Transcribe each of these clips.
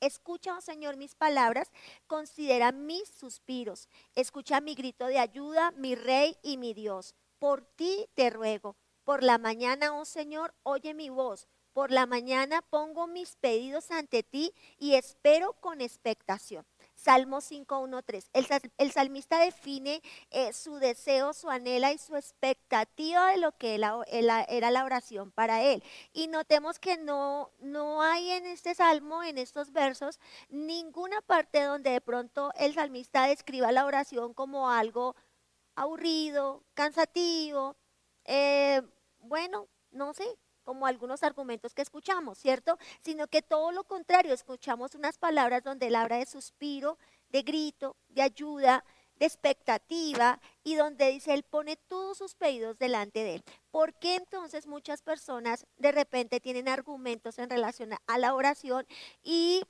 Escucha, oh Señor, mis palabras, considera mis suspiros, escucha mi grito de ayuda, mi Rey y mi Dios. Por ti te ruego. Por la mañana, oh Señor, oye mi voz. Por la mañana pongo mis pedidos ante ti y espero con expectación. Salmo 5.1.3. El, el salmista define eh, su deseo, su anhela y su expectativa de lo que era la oración para él. Y notemos que no, no hay en este salmo, en estos versos, ninguna parte donde de pronto el salmista describa la oración como algo aburrido, cansativo, eh, bueno, no sé, como algunos argumentos que escuchamos, ¿cierto? Sino que todo lo contrario, escuchamos unas palabras donde él habla de suspiro, de grito, de ayuda, de expectativa y donde dice él pone todos sus pedidos delante de él. ¿Por qué entonces muchas personas de repente tienen argumentos en relación a la oración y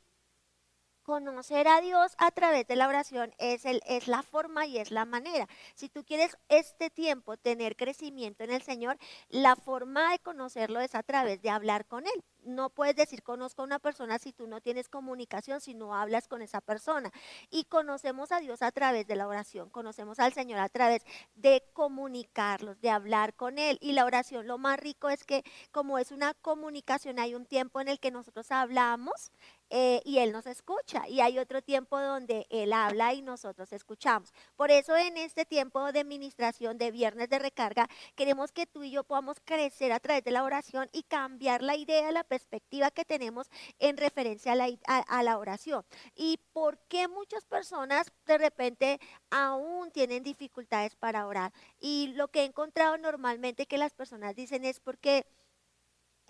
conocer a Dios a través de la oración es, el, es la forma y es la manera. Si tú quieres este tiempo tener crecimiento en el Señor, la forma de conocerlo es a través de hablar con Él no puedes decir conozco a una persona si tú no tienes comunicación, si no hablas con esa persona. Y conocemos a Dios a través de la oración, conocemos al Señor a través de comunicarlos, de hablar con Él. Y la oración, lo más rico es que como es una comunicación, hay un tiempo en el que nosotros hablamos eh, y Él nos escucha. Y hay otro tiempo donde Él habla y nosotros escuchamos. Por eso en este tiempo de administración de viernes de recarga, queremos que tú y yo podamos crecer a través de la oración y cambiar la idea, la perspectiva que tenemos en referencia a la, oración. ¿Y por qué muchas personas de repente aún tienen dificultades para orar? Y lo que he encontrado normalmente que las personas dicen es porque...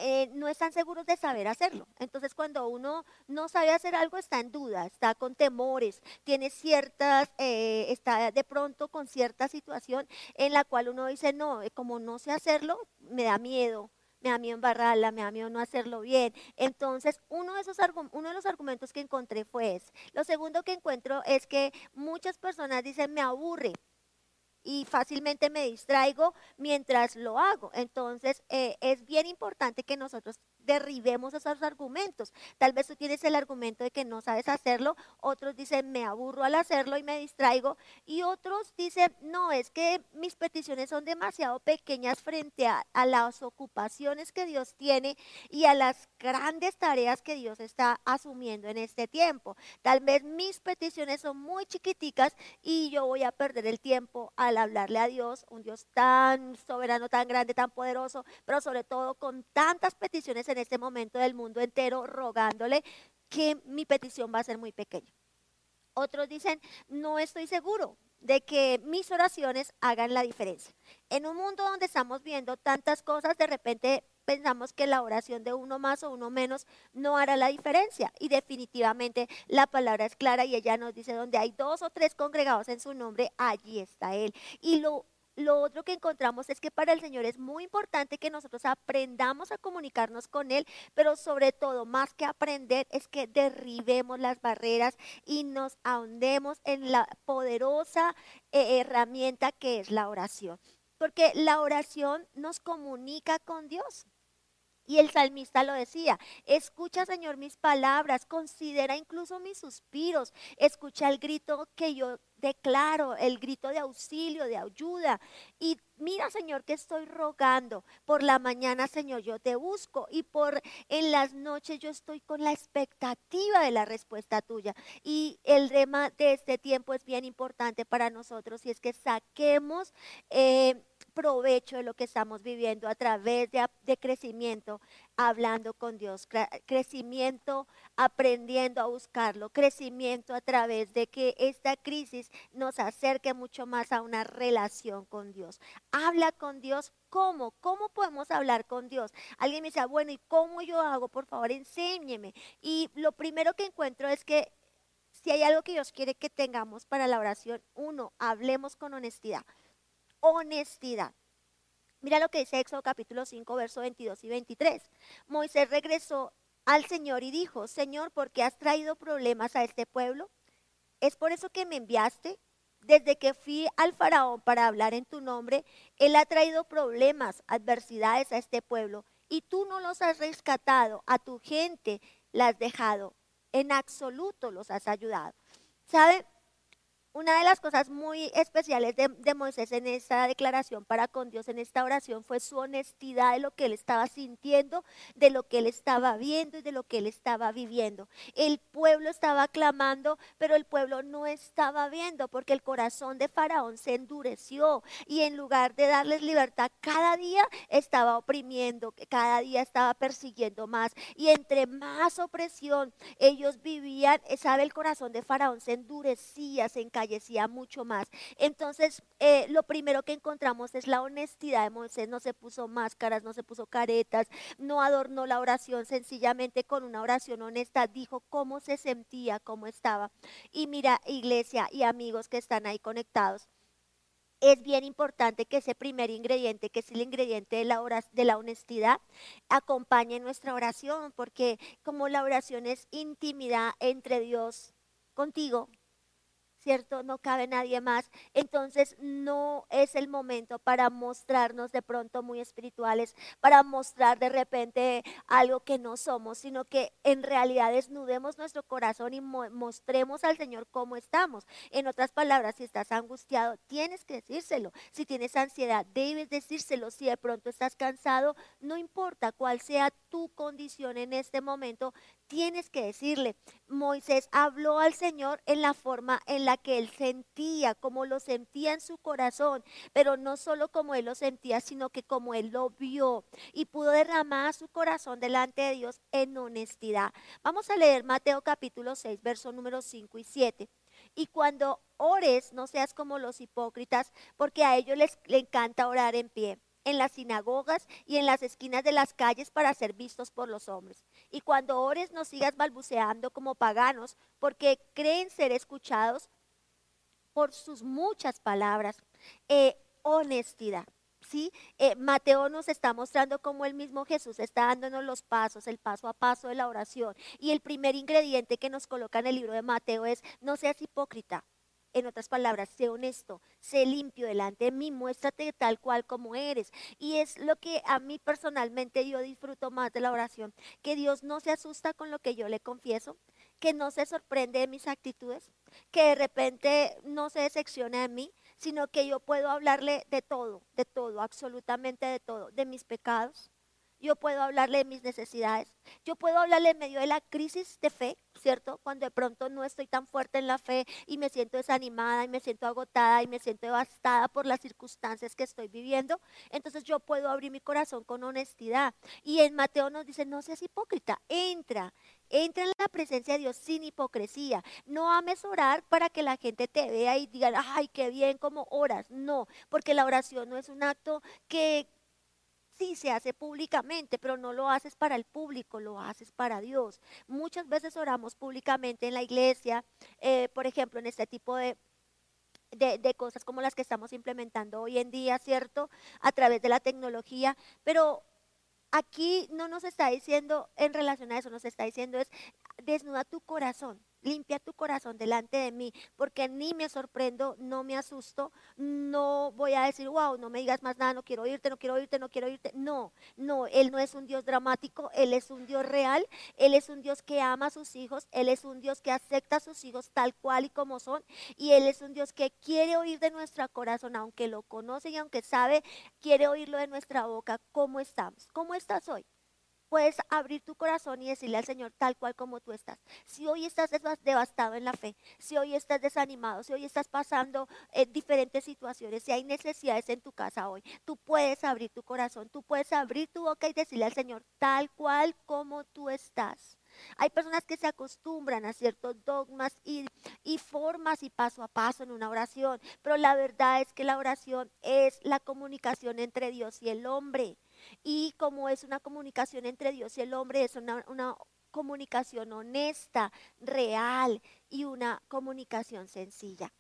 Eh, no están seguros de saber hacerlo. Entonces, cuando uno no sabe hacer algo, está en duda, está con temores, tiene ciertas, eh, está de pronto con cierta situación en la cual uno dice, no, eh, como no sé hacerlo, me da miedo, me da miedo embarrarla, me da miedo no hacerlo bien. Entonces, uno de, esos uno de los argumentos que encontré fue ese. Lo segundo que encuentro es que muchas personas dicen, me aburre y fácilmente me distraigo mientras lo hago. Entonces, eh, es bien importante que nosotros derribemos esos argumentos. Tal vez tú tienes el argumento de que no sabes hacerlo, otros dicen me aburro al hacerlo y me distraigo, y otros dicen no, es que mis peticiones son demasiado pequeñas frente a, las ocupaciones que Dios tiene y a las grandes tareas que Dios está asumiendo en este tiempo. Tal vez mis peticiones son muy chiquiticas y yo voy a perder el tiempo al hablarle a Dios, un Dios tan soberano, tan grande, tan poderoso, pero sobre todo con tantas peticiones en este momento del mundo entero rogándole que mi petición va a ser muy pequeña. Otros dicen, no estoy seguro de que mis oraciones hagan la diferencia. En un mundo donde estamos viendo tantas cosas, de repente pensamos que la oración de uno más o uno menos no hará la diferencia. Y definitivamente la palabra es clara y ella nos dice, donde hay dos o tres congregados en su nombre, allí está Él. Y lo lo otro que encontramos es que para el Señor es muy importante que nosotros aprendamos a comunicarnos con Él, pero sobre todo, más que aprender, es que derribemos las barreras y nos ahondemos en la poderosa eh, herramienta que es la oración. Porque la oración nos comunica con Dios. Y el salmista lo decía, escucha Señor mis palabras, considera incluso mis suspiros, escucha el grito que yo declaro, el grito de auxilio, de ayuda. Y mira Señor que estoy rogando, por la mañana Señor yo te busco y por en las noches yo estoy con la expectativa de la respuesta tuya. Y el tema de este tiempo es bien importante para nosotros y es que saquemos... Eh, provecho de lo que estamos viviendo a través de, crecimiento, hablando con Dios, crecimiento aprendiendo a buscarlo, crecimiento a través de que esta crisis nos acerque mucho más a una relación con Dios. Habla con Dios. ¿Cómo? ¿Cómo podemos hablar con Dios? Alguien me dice, ah, bueno, ¿y cómo yo hago? Por favor, enséñeme. Y lo primero que encuentro es que si hay algo que Dios quiere que tengamos para la oración, uno, hablemos con honestidad honestidad. Mira lo que dice Éxodo capítulo 5, verso 22 y 23. Moisés regresó al Señor y dijo, Señor, ¿por qué has traído problemas a este pueblo? ¿Es por eso que me enviaste? Desde que fui al faraón para hablar en tu nombre, él ha traído problemas, adversidades a este pueblo, y tú no los has rescatado, a tu gente la has dejado en absoluto los has ayudado. ¿Sabe? Una de las cosas muy especiales de, Moisés en esta declaración para con Dios, en esta oración, fue su honestidad de lo que él estaba sintiendo, de lo que él estaba viendo y de lo que él estaba viviendo. El pueblo estaba clamando, pero el pueblo no estaba viendo porque el corazón de Faraón se endureció y en lugar de darles libertad, cada día estaba oprimiendo, cada día estaba persiguiendo más. Y entre más opresión ellos vivían, sabe, el corazón de Faraón se endurecía, se encargaba fallecía mucho más. Entonces, eh, lo primero que encontramos es la honestidad de Moisés. No se puso máscaras, no se puso caretas, no adornó la oración, sencillamente con una oración honesta dijo cómo se sentía, cómo estaba. Y mira, iglesia y amigos que están ahí conectados es bien importante que ese primer ingrediente, que es el ingrediente de la, de la honestidad, acompañe nuestra oración, porque como la oración es intimidad entre Dios contigo, ¿cierto? No cabe nadie más. Entonces no es el momento para mostrarnos de pronto muy espirituales, para mostrar de repente algo que no somos, sino que en realidad desnudemos nuestro corazón y mostremos al Señor cómo estamos. En otras palabras, si estás angustiado, tienes que decírselo. Si tienes ansiedad, debes decírselo. Si de pronto estás cansado, no importa cuál sea tu condición en este momento, tienes que decirle. Moisés habló al Señor en la forma en la que él sentía, como lo sentía en su corazón, pero no solo como él lo sentía, sino que como él lo vio y pudo derramar su corazón delante de Dios en honestidad. Vamos a leer Mateo capítulo 6, verso número 5 y 7. Y cuando ores, no seas como los hipócritas, porque a ellos les, les encanta orar en pie en las sinagogas y en las esquinas de las calles para ser vistos por los hombres. Y cuando ores no sigas balbuceando como paganos, porque creen ser escuchados por sus muchas palabras. Eh, honestidad. ¿sí? Eh, Mateo nos está mostrando cómo el mismo Jesús está dándonos los pasos, el paso a paso de la oración. Y el primer ingrediente que nos coloca en el libro de Mateo es, no seas hipócrita. En otras palabras, sé honesto, sé limpio delante de mí, muéstrate tal cual como eres. Y es lo que a mí personalmente yo disfruto más de la oración, que Dios no se asusta con lo que yo le confieso, que no se sorprende de mis actitudes, que de repente no se decepciona de mí, sino que yo puedo hablarle de todo, de todo, absolutamente de todo, de mis pecados, yo puedo hablarle de mis necesidades, yo puedo hablarle en medio de la crisis de fe, ¿cierto? Cuando de pronto no estoy tan fuerte en la fe y me siento desanimada y me siento agotada y me siento devastada por las circunstancias que estoy viviendo, entonces yo puedo abrir mi corazón con honestidad. Y en Mateo nos dice, no seas hipócrita, entra, entra en la presencia de Dios sin hipocresía. No ames orar para que la gente te vea y diga, ay, qué bien como oras. No, porque la oración no es un acto que sí se hace públicamente, pero no lo haces para el público, lo haces para Dios. Muchas veces oramos públicamente en la iglesia, eh, por ejemplo, en este tipo de, de, cosas como las que estamos implementando hoy en día, ¿cierto? A través de la tecnología, pero aquí no nos está diciendo en relación a eso, nos está diciendo es desnuda tu corazón, limpia tu corazón delante de mí, porque ni me sorprendo, no me asusto, no voy a decir, wow, no me digas más nada, no quiero oírte, no quiero oírte, no quiero oírte. No, no, Él no es un Dios dramático, Él es un Dios real, Él es un Dios que ama a sus hijos, Él es un Dios que acepta a sus hijos tal cual y como son, y Él es un Dios que quiere oír de nuestro corazón, aunque lo conoce y aunque sabe, quiere oírlo de nuestra boca, ¿cómo estamos? ¿Cómo estás hoy? Puedes abrir tu corazón y decirle al Señor tal cual como tú estás. Si hoy estás devastado en la fe, si hoy estás desanimado, si hoy estás pasando eh, diferentes situaciones, si hay necesidades en tu casa hoy, tú puedes abrir tu corazón, tú puedes abrir tu boca y decirle al Señor tal cual como tú estás. Hay personas que se acostumbran a ciertos dogmas y, y, formas y paso a paso en una oración, pero la verdad es que la oración es la comunicación entre Dios y el hombre. Y como es una comunicación entre Dios y el hombre, es una, una comunicación honesta, real y una comunicación sencilla.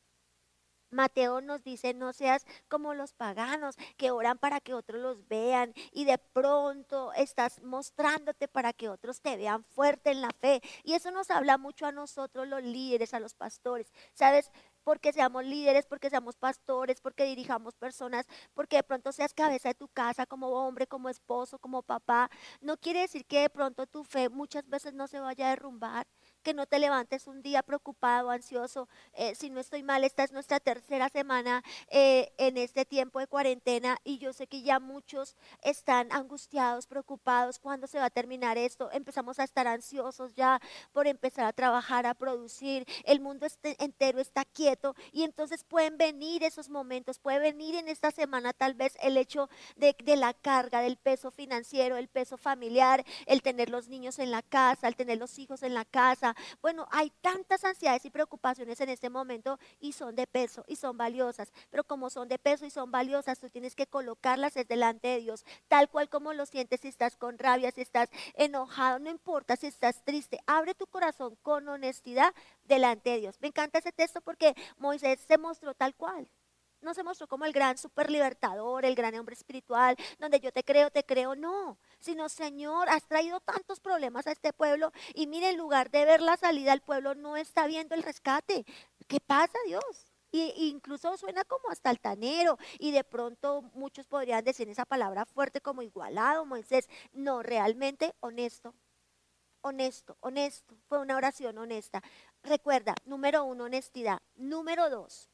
Mateo nos dice, no seas como los paganos que oran para que otros los vean y de pronto estás mostrándote para que otros te vean fuerte en la fe. Y eso nos habla mucho a nosotros los líderes, a los pastores. ¿Sabes? Porque seamos líderes, porque seamos pastores, porque dirijamos personas, porque de pronto seas cabeza de tu casa como hombre, como esposo, como papá. No quiere decir que de pronto tu fe muchas veces no se vaya a derrumbar. Que no te levantes un día preocupado, ansioso. Eh, si no estoy mal, esta es nuestra tercera semana eh, en este tiempo de cuarentena y yo sé que ya muchos están angustiados, preocupados. ¿Cuándo se va a terminar esto? Empezamos a estar ansiosos ya por empezar a trabajar, a producir. El mundo este entero está quieto y entonces pueden venir esos momentos, puede venir en esta semana tal vez el hecho de, de la carga, del peso financiero, el peso familiar, el tener los niños en la casa, el tener los hijos en la casa bueno, hay tantas ansiedades y preocupaciones en este momento y son de peso y son valiosas. Pero como son de peso y son valiosas, tú tienes que colocarlas delante de Dios, tal cual como lo sientes si estás con rabia, si estás enojado, no importa si estás triste. Abre tu corazón con honestidad delante de Dios. Me encanta ese texto porque Moisés se mostró tal cual no se mostró como el gran super libertador, el gran hombre espiritual, donde yo te creo, te creo, no, sino Señor, has traído tantos problemas a este pueblo y mire, en lugar de ver la salida, el pueblo no está viendo el rescate. ¿Qué pasa, Dios? Y, incluso suena como hasta altanero y de pronto muchos podrían decir esa palabra fuerte como igualado, Moisés, no, realmente honesto, honesto, honesto, fue una oración honesta. Recuerda, número uno, honestidad. Número dos,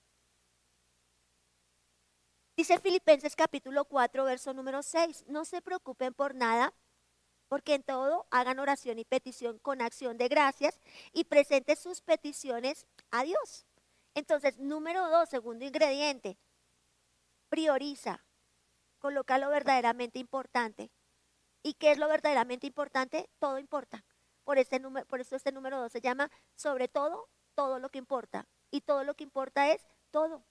Dice Filipenses capítulo 4, verso número 6, no se preocupen por nada, porque en todo hagan oración y petición con acción de gracias y presenten sus peticiones a Dios. Entonces, número dos, segundo ingrediente, prioriza, coloca lo verdaderamente importante. ¿Y qué es lo verdaderamente importante? Todo importa. Por, este número, por eso este número dos se llama sobre todo, todo lo que importa. Y todo lo que importa es todo.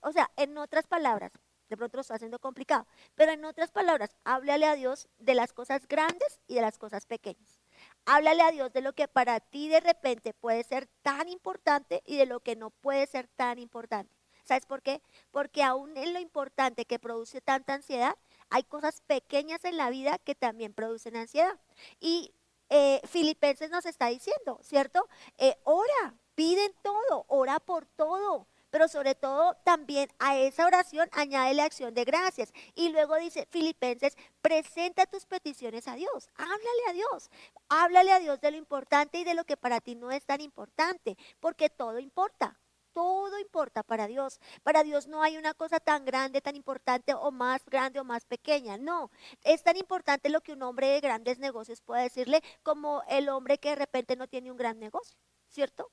O sea, en otras palabras, de pronto lo está haciendo complicado, pero en otras palabras, háblale a Dios de las cosas grandes y de las cosas pequeñas. Háblale a Dios de lo que para ti de repente puede ser tan importante y de lo que no puede ser tan importante. ¿Sabes por qué? Porque aún en lo importante que produce tanta ansiedad, hay cosas pequeñas en la vida que también producen ansiedad. Y eh, Filipenses nos está diciendo, ¿cierto? Eh, ora, piden todo, ora por todo pero sobre todo también a esa oración añade la acción de gracias. Y luego dice Filipenses, presenta tus peticiones a Dios, háblale a Dios, háblale a Dios de lo importante y de lo que para ti no es tan importante, porque todo importa. Todo importa para Dios. Para Dios no hay una cosa tan grande, tan importante o más grande o más pequeña. No, es tan importante lo que un hombre de grandes negocios puede decirle como el hombre que de repente no tiene un gran negocio. ¿cierto?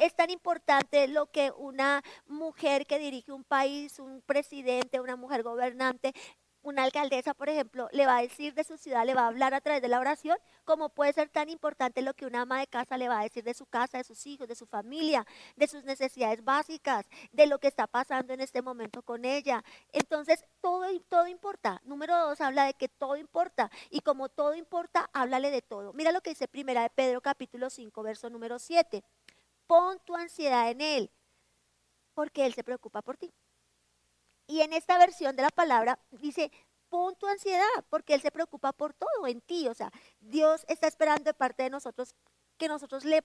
Es tan importante lo que una mujer que dirige un país, un presidente, una mujer gobernante, una alcaldesa, por ejemplo, le va a decir de su ciudad, le va a hablar a través de la oración, como puede ser tan importante lo que una ama de casa le va a decir de su casa, de sus hijos, de su familia, de sus necesidades básicas, de lo que está pasando en este momento con ella. Entonces, todo, todo importa. Número dos, habla de que todo importa. Y como todo importa, háblale de todo. Mira lo que dice Primera de Pedro capítulo 5, verso número 7. Pon tu ansiedad en Él, porque Él se preocupa por ti. Y en esta versión de la palabra dice, pon tu ansiedad, porque Él se preocupa por todo en ti. O sea, Dios está esperando de parte de nosotros que nosotros le,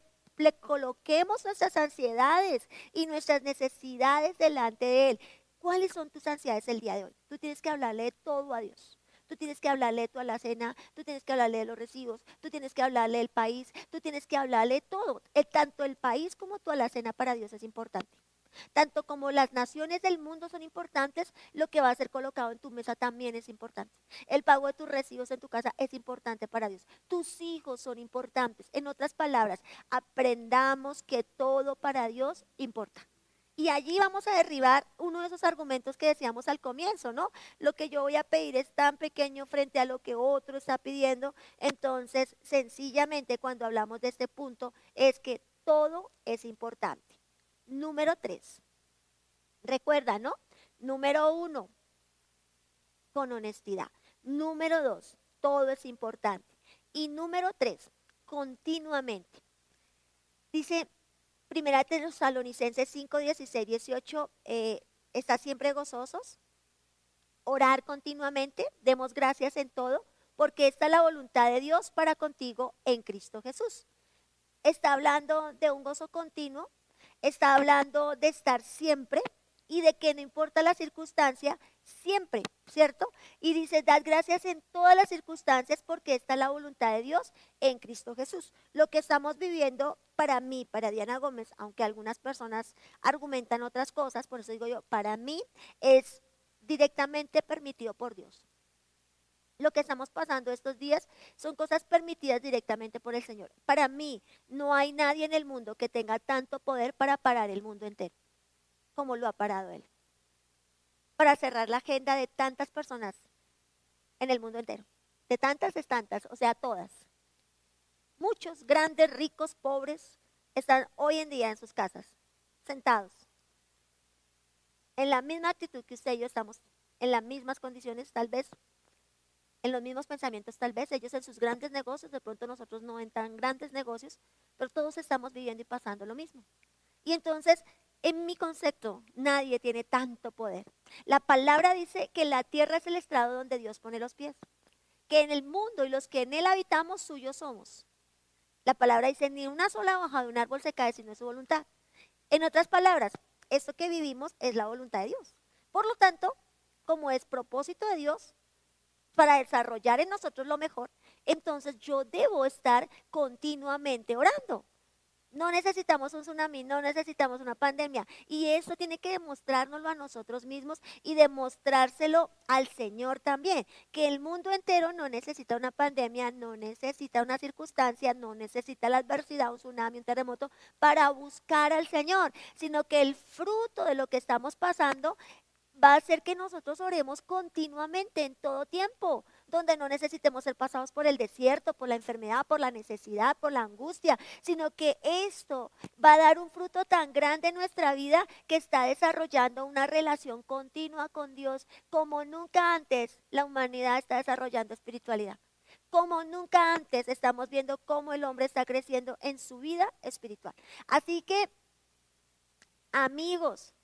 coloquemos nuestras ansiedades y nuestras necesidades delante de Él. ¿Cuáles son tus ansiedades el día de hoy? Tú tienes que hablarle de todo a Dios. Tú tienes que hablarle de tu alacena, tú tienes que hablarle de los recibos, tú tienes que hablarle del país, tú tienes que hablarle de todo. tanto el país como tu alacena para Dios es importante. Tanto como las naciones del mundo son importantes, lo que va a ser colocado en tu mesa también es importante. El pago de tus recibos en tu casa es importante para Dios. Tus hijos son importantes. En otras palabras, aprendamos que todo para Dios importa. Y allí vamos a derribar uno de esos argumentos que decíamos al comienzo, ¿no? Lo que yo voy a pedir es tan pequeño frente a lo que otro está pidiendo. Entonces, sencillamente cuando hablamos de este punto es que todo es importante. Número tres. Recuerda, ¿no? Número uno, con honestidad. Número dos, todo es importante. Y número tres, continuamente. Dice Primera Tesalonicenses 5, 16, 18, ¿está siempre gozosos? Orar continuamente, demos gracias en todo, porque esta es la voluntad de Dios para contigo en Cristo Jesús. Está hablando de un gozo continuo, está hablando de estar siempre y de que no importa la circunstancia, siempre, ¿cierto? Y dice, dad gracias en todas las circunstancias porque esta es la voluntad de Dios en Cristo Jesús. Lo que estamos viviendo para mí, para Diana Gómez, aunque algunas personas argumentan otras cosas, por eso digo yo, para mí es directamente permitido por Dios. Lo que estamos pasando estos días son cosas permitidas directamente por el Señor. Para mí, no hay nadie en el mundo que tenga tanto poder para parar el mundo entero como lo ha parado Él para cerrar la agenda de tantas personas en el mundo entero. De tantas es tantas, o sea, todas. Muchos grandes, ricos, pobres están hoy en día en sus casas, sentados. En la misma actitud que usted y yo estamos, en las mismas condiciones, tal vez, en los mismos pensamientos, tal vez, ellos en sus grandes negocios, de pronto nosotros no en tan grandes negocios, pero todos estamos viviendo y pasando lo mismo. Y entonces en mi concepto, nadie tiene tanto poder. La palabra dice que la tierra es el estrado donde Dios pone los pies, que en el mundo y los que en él habitamos suyos somos. La palabra dice, ni una sola hoja de un árbol se cae sino es su voluntad. En otras palabras, esto que vivimos es la voluntad de Dios. Por lo tanto, como es propósito de Dios para desarrollar en nosotros lo mejor, entonces yo debo estar continuamente orando. No necesitamos un tsunami, no necesitamos una pandemia. Y eso tiene que demostrárnoslo a nosotros mismos y demostrárselo al Señor también. Que el mundo entero no necesita una pandemia, no necesita una circunstancia, no necesita la adversidad, un tsunami, un terremoto, para buscar al Señor. Sino que el fruto de lo que estamos pasando va a hacer que nosotros oremos continuamente en todo tiempo donde no necesitemos ser pasados por el desierto, por la enfermedad, por la necesidad, por la angustia, sino que esto va a dar un fruto tan grande en nuestra vida que está desarrollando una relación continua con Dios como nunca antes la humanidad está desarrollando espiritualidad. Como nunca antes estamos viendo cómo el hombre está creciendo en su vida espiritual. Así que, amigos,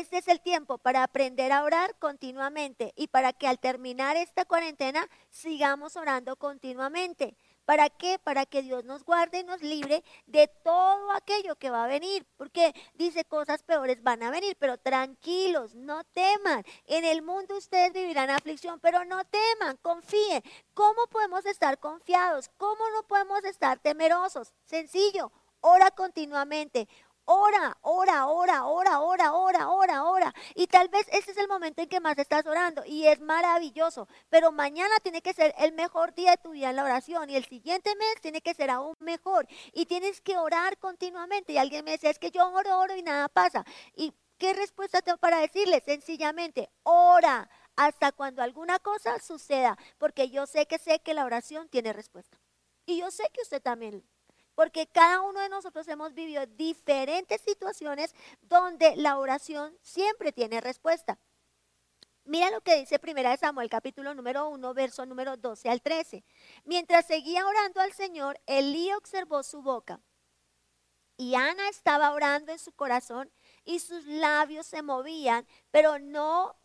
este es el tiempo para aprender a orar continuamente y para que al terminar esta cuarentena sigamos orando continuamente. ¿Para qué? Para que Dios nos guarde y nos libre de todo aquello que va a venir. Porque dice cosas peores van a venir, pero tranquilos, no teman. En el mundo ustedes vivirán aflicción, pero no teman, confíen. ¿Cómo podemos estar confiados? ¿Cómo no podemos estar temerosos? Sencillo, ora continuamente. Ora, ora, ora, ora, ora, ora, ora, ora. Y tal vez ese es el momento en que más estás orando y es maravilloso. Pero mañana tiene que ser el mejor día de tu vida en la oración y el siguiente mes tiene que ser aún mejor. Y tienes que orar continuamente. Y alguien me decía, es que yo oro, oro y nada pasa. ¿Y qué respuesta tengo para decirle? Sencillamente, ora hasta cuando alguna cosa suceda. Porque yo sé que sé que la oración tiene respuesta. Y yo sé que usted también porque cada uno de nosotros hemos vivido diferentes situaciones donde la oración siempre tiene respuesta. Mira lo que dice Primera Samuel capítulo número 1, verso número 12 al 13. Mientras seguía orando al Señor, Elí observó su boca. Y Ana estaba orando en su corazón y sus labios se movían, pero no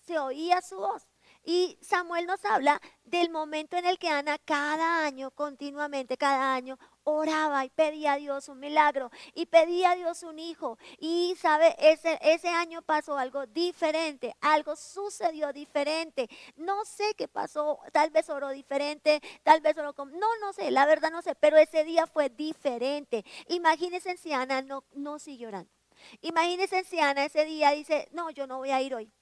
se oía su voz. Y Samuel nos habla del momento en el que Ana cada año, continuamente, cada año, oraba y pedía a Dios un milagro y pedía a Dios un hijo. Y sabe, ese, ese año pasó algo diferente, algo sucedió diferente. No sé qué pasó, tal vez oró diferente, tal vez oró como, no, no sé, la verdad no sé, pero ese día fue diferente. Imagínense si Ana no, no siguió orando. Imagínense si Ana ese día dice, no, yo no voy a ir hoy.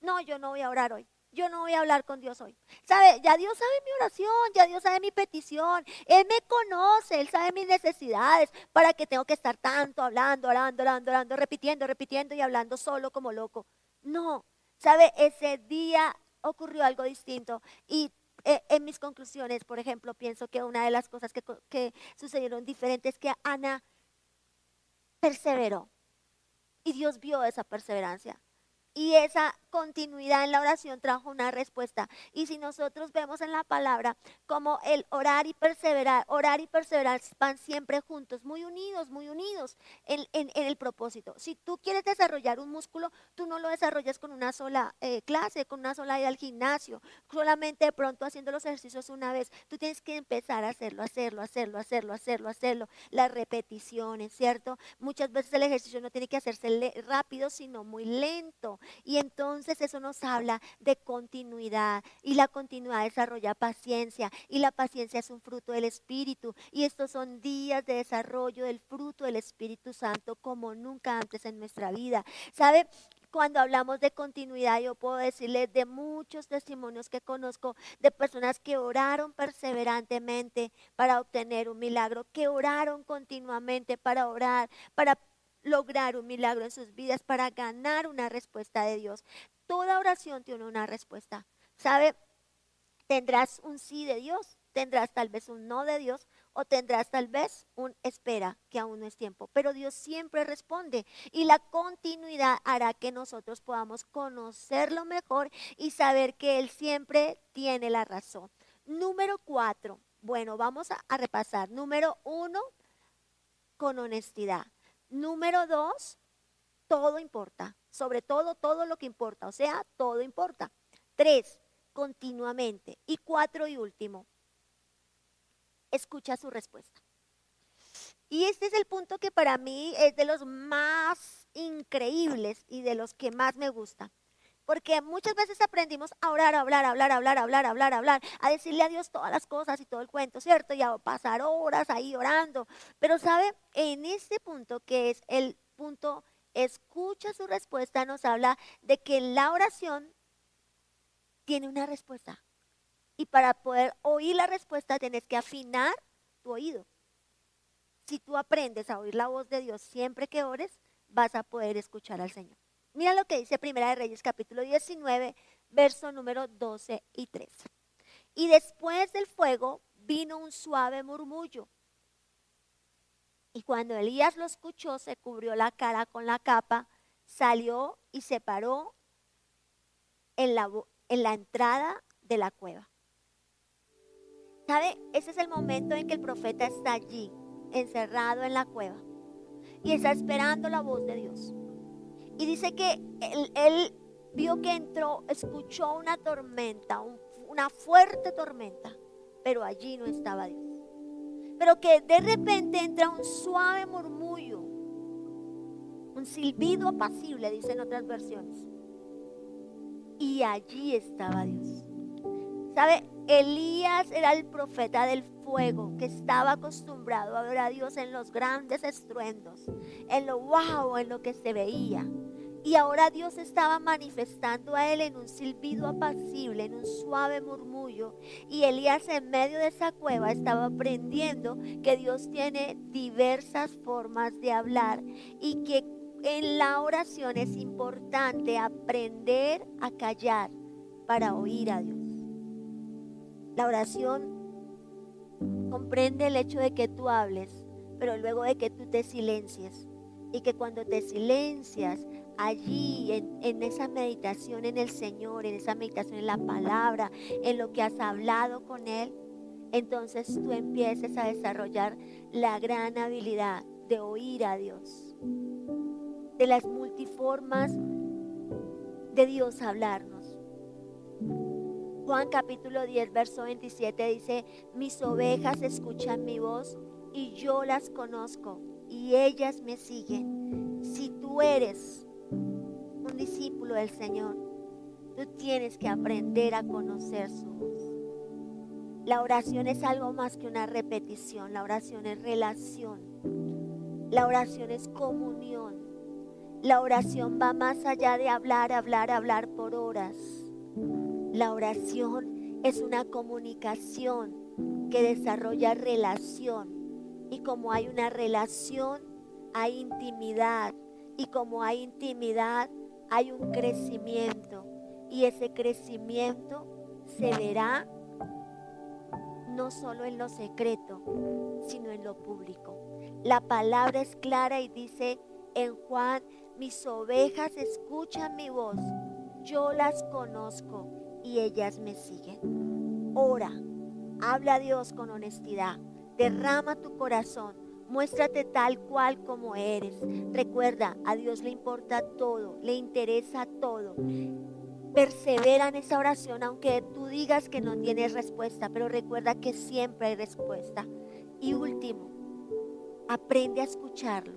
No, yo no voy a orar hoy yo no voy a hablar con Dios hoy. ¿Sabe? Ya Dios sabe mi oración, ya Dios sabe mi petición. Él me conoce, Él sabe mis necesidades. ¿Para que tengo que estar tanto hablando, hablando, hablando, hablando, repitiendo, repitiendo y hablando solo como loco? No. ¿Sabe? Ese día ocurrió algo distinto. Y eh, en mis conclusiones, por ejemplo, pienso que una de las cosas que, que sucedieron diferentes es que Ana perseveró. Y Dios vio esa perseverancia. Y esa continuidad en la oración trajo una respuesta. Y si nosotros vemos en la palabra como el orar y perseverar, orar y perseverar van siempre juntos, muy unidos, muy unidos en, el propósito. Si tú quieres desarrollar un músculo, tú no lo desarrollas con una sola eh, clase, con una sola ida al gimnasio, solamente de pronto haciendo los ejercicios una vez. Tú tienes que empezar a hacerlo, hacerlo, hacerlo, hacerlo, hacerlo, hacerlo. Las repeticiones, ¿cierto? Muchas veces el ejercicio no tiene que hacerse rápido, sino muy lento. Y entonces eso nos habla de continuidad y la continuidad desarrolla paciencia y la paciencia es un fruto del Espíritu y estos son días de desarrollo del fruto del Espíritu Santo como nunca antes en nuestra vida. ¿Sabe? cuando hablamos de continuidad, yo puedo decirles de muchos testimonios que conozco de personas que oraron perseverantemente para obtener un milagro, que oraron continuamente para orar, para lograr un milagro en sus vidas, para ganar una respuesta de Dios. Toda oración tiene una respuesta. ¿Sabe? Tendrás un sí de Dios, tendrás tal vez un no de Dios o tendrás tal vez un espera que aún no es tiempo. Pero Dios siempre responde y la continuidad hará que nosotros podamos conocerlo mejor y saber que Él siempre tiene la razón. Número cuatro. Bueno, vamos a, a repasar. Número uno, con honestidad. Número dos, todo importa. Sobre todo, todo lo que importa. O sea, todo importa. Tres, continuamente. Y cuatro y último, escucha su respuesta. Y este es el punto que para mí es de los más increíbles y de los que más me gusta. Porque muchas veces aprendimos a orar, a hablar, a hablar, a hablar, a hablar, a hablar, a hablar, a decirle a Dios todas las cosas y todo el cuento, ¿cierto? Y a pasar horas ahí orando. Pero sabe, en este punto que es el punto, escucha su respuesta, nos habla de que la oración tiene una respuesta. Y para poder oír la respuesta tienes que afinar tu oído. Si tú aprendes a oír la voz de Dios siempre que ores, vas a poder escuchar al Señor. Mira lo que dice Primera de Reyes capítulo 19, verso número 12 y 13. Y después del fuego vino un suave murmullo. Y cuando Elías lo escuchó, se cubrió la cara con la capa, salió y se paró en la, en la entrada de la cueva. ¿Sabe? Ese es el momento en que el profeta está allí, encerrado en la cueva, y está esperando la voz de Dios. Y dice que él, vio que entró, escuchó una tormenta, una fuerte tormenta, pero allí no estaba Dios. Pero que de repente entra un suave murmullo, un silbido apacible, dicen otras versiones. Y allí estaba Dios. ¿Sabe? Elías era el profeta del fuego que estaba acostumbrado a ver a Dios en los grandes estruendos, en lo wow, en lo que se veía. Y ahora Dios estaba manifestando a él en un silbido apacible, en un suave murmullo. Y Elías en medio de esa cueva estaba aprendiendo que Dios tiene diversas formas de hablar y que en la oración es importante aprender a callar para oír a Dios. La oración comprende el hecho de que tú hables, pero luego de que tú te silencies. Y que cuando te silencias, allí en, esa meditación en el Señor, en esa meditación en la palabra, en lo que has hablado con Él, entonces tú empieces a desarrollar la gran habilidad de oír a Dios, de las multiformas de Dios hablarnos. Juan capítulo 10, verso 27 dice, mis ovejas escuchan mi voz y yo las conozco y ellas me siguen. Si tú eres un discípulo del Señor, tú tienes que aprender a conocer su voz. La oración es algo más que una repetición, la oración es relación, la oración es comunión, la oración va más allá de hablar, hablar, hablar por horas. La oración es una comunicación que desarrolla relación y como hay una relación, hay intimidad y como hay intimidad, hay un crecimiento y ese crecimiento se verá no solo en lo secreto, sino en lo público. La palabra es clara y dice en Juan Mis ovejas escuchan mi voz. Yo las conozco y ellas me siguen. Ora, habla a Dios con honestidad. Derrama tu corazón. Muéstrate tal cual como eres. Recuerda, a Dios le importa todo, le interesa todo. Persevera en esa oración aunque tú digas que no tienes respuesta, pero recuerda que siempre hay respuesta. Y último, aprende a escucharlo.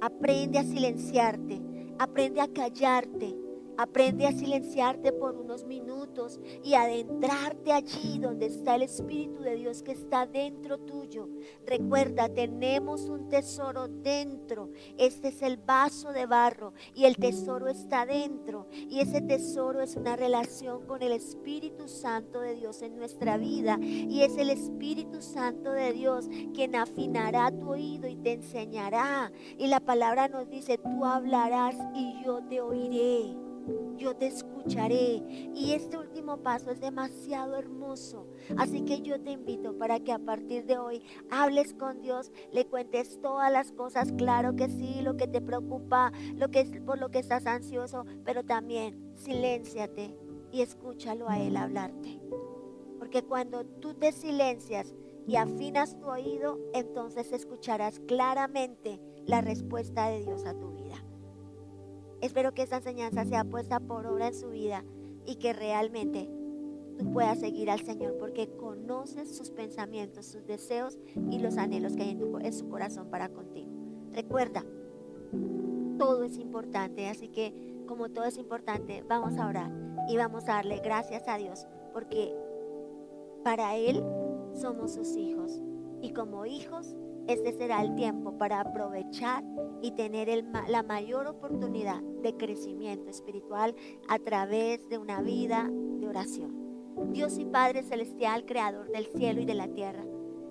Aprende a silenciarte. Aprende a callarte Aprende a silenciarte por unos minutos y adentrarte allí donde está el Espíritu de Dios que está dentro tuyo. Recuerda, tenemos un tesoro dentro. Este es el vaso de barro y el tesoro está dentro. Y ese tesoro es una relación con el Espíritu Santo de Dios en nuestra vida. Y es el Espíritu Santo de Dios quien afinará tu oído y te enseñará. Y la palabra nos dice, tú hablarás y yo te oiré yo te escucharé. Y este último paso es demasiado hermoso. Así que yo te invito para que a partir de hoy hables con Dios, le cuentes todas las cosas, claro que sí, lo que te preocupa, lo que por lo que estás ansioso, pero también silénciate y escúchalo a Él hablarte. Porque cuando tú te silencias y afinas tu oído, entonces escucharás claramente la respuesta de Dios a tu vida. Espero que esta enseñanza sea puesta por obra en su vida y que realmente tú puedas seguir al Señor porque conoces sus pensamientos, sus deseos y los anhelos que hay en, en su corazón para contigo. Recuerda, todo es importante, así que como todo es importante, vamos a orar y vamos a darle gracias a Dios porque para Él somos sus hijos y como hijos este será el tiempo para aprovechar y tener la mayor oportunidad de crecimiento espiritual a través de una vida de oración. Dios y Padre Celestial, Creador del cielo y de la tierra,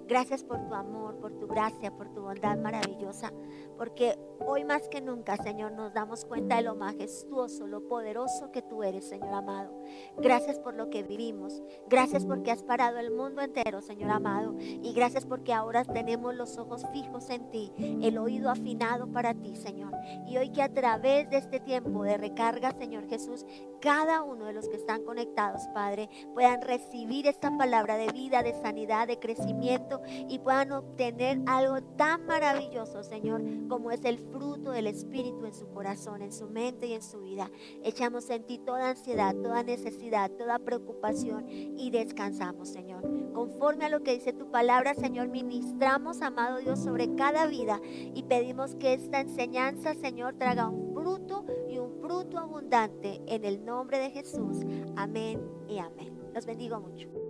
gracias por tu amor, por tu gracia, por tu bondad maravillosa, porque hoy más que nunca, Señor, nos damos cuenta de lo majestuoso, lo poderoso que tú eres, Señor amado. Gracias por lo que vivimos. Gracias porque has parado el mundo entero, Señor amado. Y gracias porque ahora tenemos los ojos fijos en ti, el oído afinado para ti, Señor. Y hoy que a través de este tiempo de recarga, Señor Jesús, cada uno de los que están conectados, Padre, puedan recibir esta palabra de vida, de sanidad, de crecimiento y puedan obtener algo tan maravilloso, Señor, como es el fruto del Espíritu en su corazón, en su mente y en su vida. Echamos en ti toda ansiedad, toda necesidad, toda preocupación y descansamos, Señor. Conforme a lo que dice tu palabra, Señor, ministramos, amado Dios, sobre cada vida y pedimos que esta enseñanza, Señor, traga un fruto y un fruto abundante en el nombre de Jesús. Amén y amén. Los bendigo mucho.